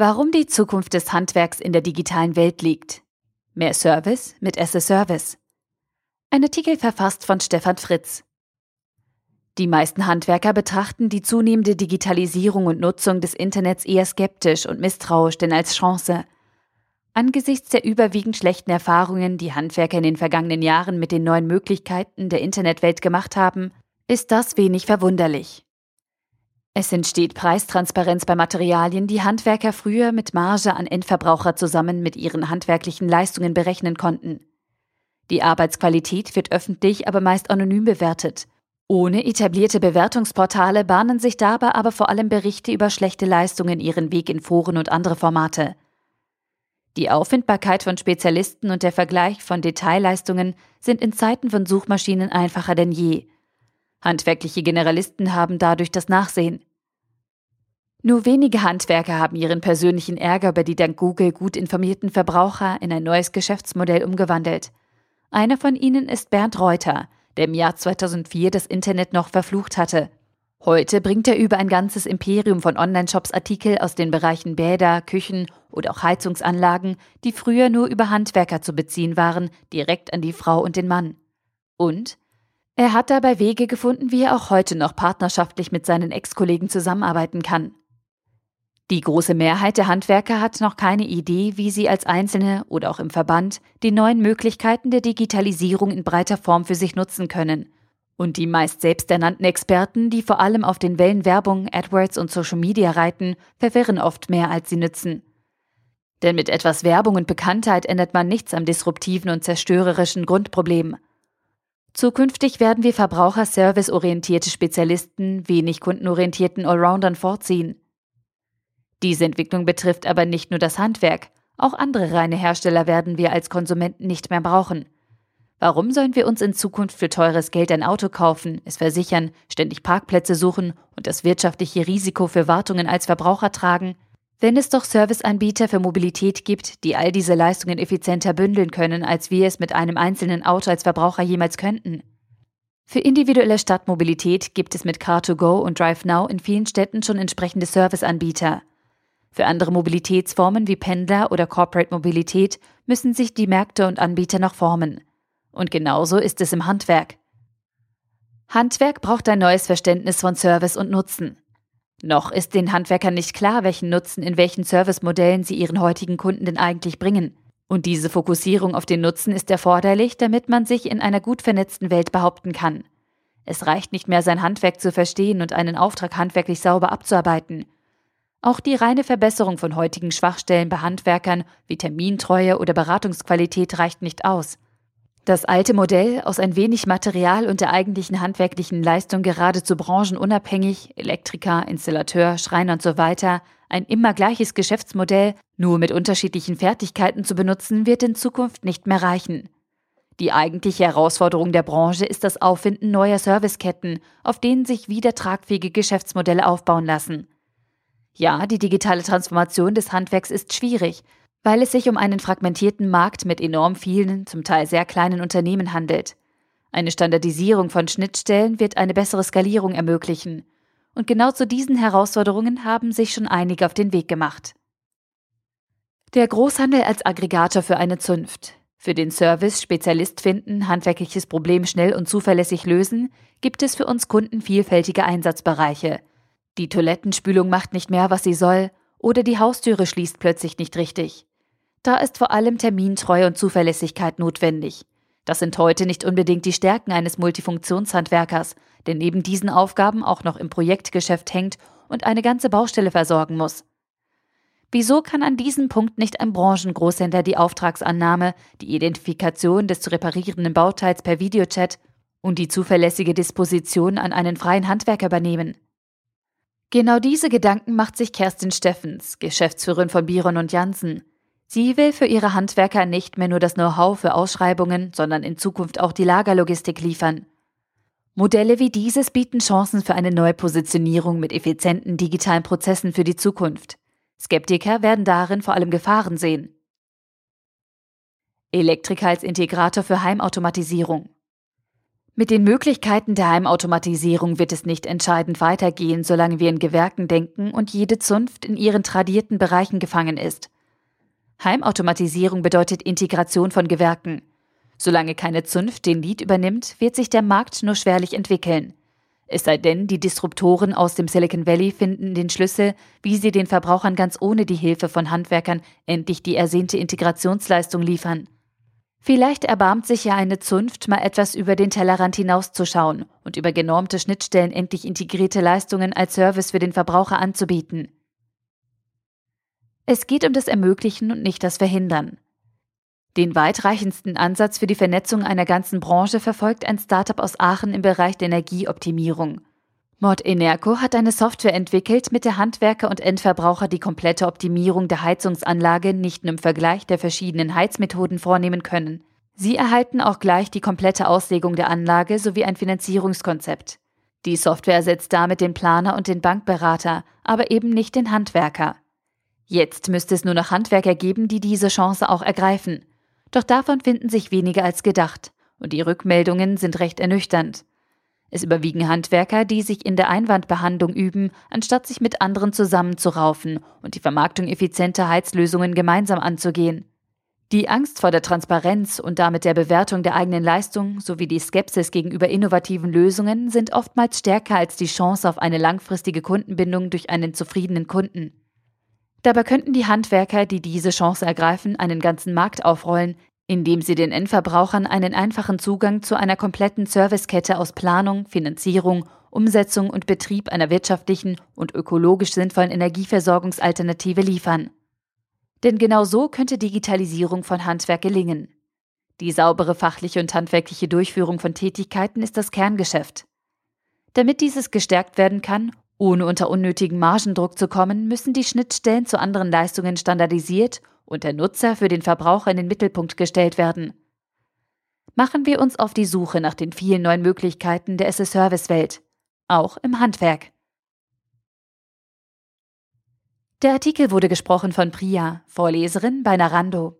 Warum die Zukunft des Handwerks in der digitalen Welt liegt. Mehr Service mit SS Service. Ein Artikel verfasst von Stefan Fritz. Die meisten Handwerker betrachten die zunehmende Digitalisierung und Nutzung des Internets eher skeptisch und misstrauisch denn als Chance. Angesichts der überwiegend schlechten Erfahrungen, die Handwerker in den vergangenen Jahren mit den neuen Möglichkeiten der Internetwelt gemacht haben, ist das wenig verwunderlich. Es entsteht Preistransparenz bei Materialien, die Handwerker früher mit Marge an Endverbraucher zusammen mit ihren handwerklichen Leistungen berechnen konnten. Die Arbeitsqualität wird öffentlich, aber meist anonym bewertet. Ohne etablierte Bewertungsportale bahnen sich dabei aber vor allem Berichte über schlechte Leistungen ihren Weg in Foren und andere Formate. Die Auffindbarkeit von Spezialisten und der Vergleich von Detailleistungen sind in Zeiten von Suchmaschinen einfacher denn je. Handwerkliche Generalisten haben dadurch das Nachsehen. Nur wenige Handwerker haben ihren persönlichen Ärger über die dank Google gut informierten Verbraucher in ein neues Geschäftsmodell umgewandelt. Einer von ihnen ist Bernd Reuter, der im Jahr 2004 das Internet noch verflucht hatte. Heute bringt er über ein ganzes Imperium von Online-Shops Artikel aus den Bereichen Bäder, Küchen oder auch Heizungsanlagen, die früher nur über Handwerker zu beziehen waren, direkt an die Frau und den Mann. Und er hat dabei Wege gefunden, wie er auch heute noch partnerschaftlich mit seinen Ex-Kollegen zusammenarbeiten kann. Die große Mehrheit der Handwerker hat noch keine Idee, wie sie als Einzelne oder auch im Verband die neuen Möglichkeiten der Digitalisierung in breiter Form für sich nutzen können. Und die meist selbsternannten Experten, die vor allem auf den Wellen Werbung, AdWords und Social Media reiten, verwirren oft mehr, als sie nützen. Denn mit etwas Werbung und Bekanntheit ändert man nichts am disruptiven und zerstörerischen Grundproblem. Zukünftig werden wir Verbraucher serviceorientierte Spezialisten wenig kundenorientierten Allroundern vorziehen. Diese Entwicklung betrifft aber nicht nur das Handwerk, auch andere reine Hersteller werden wir als Konsumenten nicht mehr brauchen. Warum sollen wir uns in Zukunft für teures Geld ein Auto kaufen, es versichern, ständig Parkplätze suchen und das wirtschaftliche Risiko für Wartungen als Verbraucher tragen, wenn es doch Serviceanbieter für Mobilität gibt, die all diese Leistungen effizienter bündeln können, als wir es mit einem einzelnen Auto als Verbraucher jemals könnten. Für individuelle Stadtmobilität gibt es mit Car2Go und DriveNow in vielen Städten schon entsprechende Serviceanbieter. Für andere Mobilitätsformen wie Pendler oder Corporate Mobilität müssen sich die Märkte und Anbieter noch formen. Und genauso ist es im Handwerk. Handwerk braucht ein neues Verständnis von Service und Nutzen. Noch ist den Handwerkern nicht klar, welchen Nutzen in welchen Servicemodellen sie ihren heutigen Kunden denn eigentlich bringen. Und diese Fokussierung auf den Nutzen ist erforderlich, damit man sich in einer gut vernetzten Welt behaupten kann. Es reicht nicht mehr, sein Handwerk zu verstehen und einen Auftrag handwerklich sauber abzuarbeiten. Auch die reine Verbesserung von heutigen Schwachstellen bei Handwerkern wie Termintreue oder Beratungsqualität reicht nicht aus. Das alte Modell, aus ein wenig Material und der eigentlichen handwerklichen Leistung geradezu branchenunabhängig, Elektriker, Installateur, Schreiner und so weiter, ein immer gleiches Geschäftsmodell, nur mit unterschiedlichen Fertigkeiten zu benutzen, wird in Zukunft nicht mehr reichen. Die eigentliche Herausforderung der Branche ist das Auffinden neuer Serviceketten, auf denen sich wieder tragfähige Geschäftsmodelle aufbauen lassen. Ja, die digitale Transformation des Handwerks ist schwierig, weil es sich um einen fragmentierten Markt mit enorm vielen, zum Teil sehr kleinen Unternehmen handelt. Eine Standardisierung von Schnittstellen wird eine bessere Skalierung ermöglichen. Und genau zu diesen Herausforderungen haben sich schon einige auf den Weg gemacht. Der Großhandel als Aggregator für eine Zunft. Für den Service Spezialist finden, handwerkliches Problem schnell und zuverlässig lösen, gibt es für uns Kunden vielfältige Einsatzbereiche. Die Toilettenspülung macht nicht mehr, was sie soll, oder die Haustüre schließt plötzlich nicht richtig. Da ist vor allem Termintreue und Zuverlässigkeit notwendig. Das sind heute nicht unbedingt die Stärken eines Multifunktionshandwerkers, der neben diesen Aufgaben auch noch im Projektgeschäft hängt und eine ganze Baustelle versorgen muss. Wieso kann an diesem Punkt nicht ein Branchengroßhändler die Auftragsannahme, die Identifikation des zu reparierenden Bauteils per Videochat und die zuverlässige Disposition an einen freien Handwerker übernehmen? Genau diese Gedanken macht sich Kerstin Steffens, Geschäftsführerin von Biron und Janssen. Sie will für ihre Handwerker nicht mehr nur das Know-how für Ausschreibungen, sondern in Zukunft auch die Lagerlogistik liefern. Modelle wie dieses bieten Chancen für eine neue Positionierung mit effizienten digitalen Prozessen für die Zukunft. Skeptiker werden darin vor allem Gefahren sehen. Elektriker als Integrator für Heimautomatisierung. Mit den Möglichkeiten der Heimautomatisierung wird es nicht entscheidend weitergehen, solange wir in Gewerken denken und jede Zunft in ihren tradierten Bereichen gefangen ist. Heimautomatisierung bedeutet Integration von Gewerken. Solange keine Zunft den Lied übernimmt, wird sich der Markt nur schwerlich entwickeln. Es sei denn, die Disruptoren aus dem Silicon Valley finden den Schlüssel, wie sie den Verbrauchern ganz ohne die Hilfe von Handwerkern endlich die ersehnte Integrationsleistung liefern. Vielleicht erbarmt sich ja eine Zunft, mal etwas über den Tellerrand hinauszuschauen und über genormte Schnittstellen endlich integrierte Leistungen als Service für den Verbraucher anzubieten. Es geht um das Ermöglichen und nicht das Verhindern. Den weitreichendsten Ansatz für die Vernetzung einer ganzen Branche verfolgt ein Startup aus Aachen im Bereich der Energieoptimierung. Mod Enerco hat eine Software entwickelt, mit der Handwerker und Endverbraucher die komplette Optimierung der Heizungsanlage nicht nur im Vergleich der verschiedenen Heizmethoden vornehmen können. Sie erhalten auch gleich die komplette Auslegung der Anlage sowie ein Finanzierungskonzept. Die Software ersetzt damit den Planer und den Bankberater, aber eben nicht den Handwerker. Jetzt müsste es nur noch Handwerker geben, die diese Chance auch ergreifen. Doch davon finden sich weniger als gedacht, und die Rückmeldungen sind recht ernüchternd. Es überwiegen Handwerker, die sich in der Einwandbehandlung üben, anstatt sich mit anderen zusammenzuraufen und die Vermarktung effizienter Heizlösungen gemeinsam anzugehen. Die Angst vor der Transparenz und damit der Bewertung der eigenen Leistung sowie die Skepsis gegenüber innovativen Lösungen sind oftmals stärker als die Chance auf eine langfristige Kundenbindung durch einen zufriedenen Kunden. Dabei könnten die Handwerker, die diese Chance ergreifen, einen ganzen Markt aufrollen, indem sie den Endverbrauchern einen einfachen Zugang zu einer kompletten Servicekette aus Planung, Finanzierung, Umsetzung und Betrieb einer wirtschaftlichen und ökologisch sinnvollen Energieversorgungsalternative liefern. Denn genau so könnte Digitalisierung von Handwerk gelingen. Die saubere fachliche und handwerkliche Durchführung von Tätigkeiten ist das Kerngeschäft. Damit dieses gestärkt werden kann, ohne unter unnötigen Margendruck zu kommen, müssen die Schnittstellen zu anderen Leistungen standardisiert und der Nutzer für den Verbraucher in den Mittelpunkt gestellt werden. Machen wir uns auf die Suche nach den vielen neuen Möglichkeiten der SS-Service-Welt, auch im Handwerk. Der Artikel wurde gesprochen von Priya, Vorleserin bei Narando.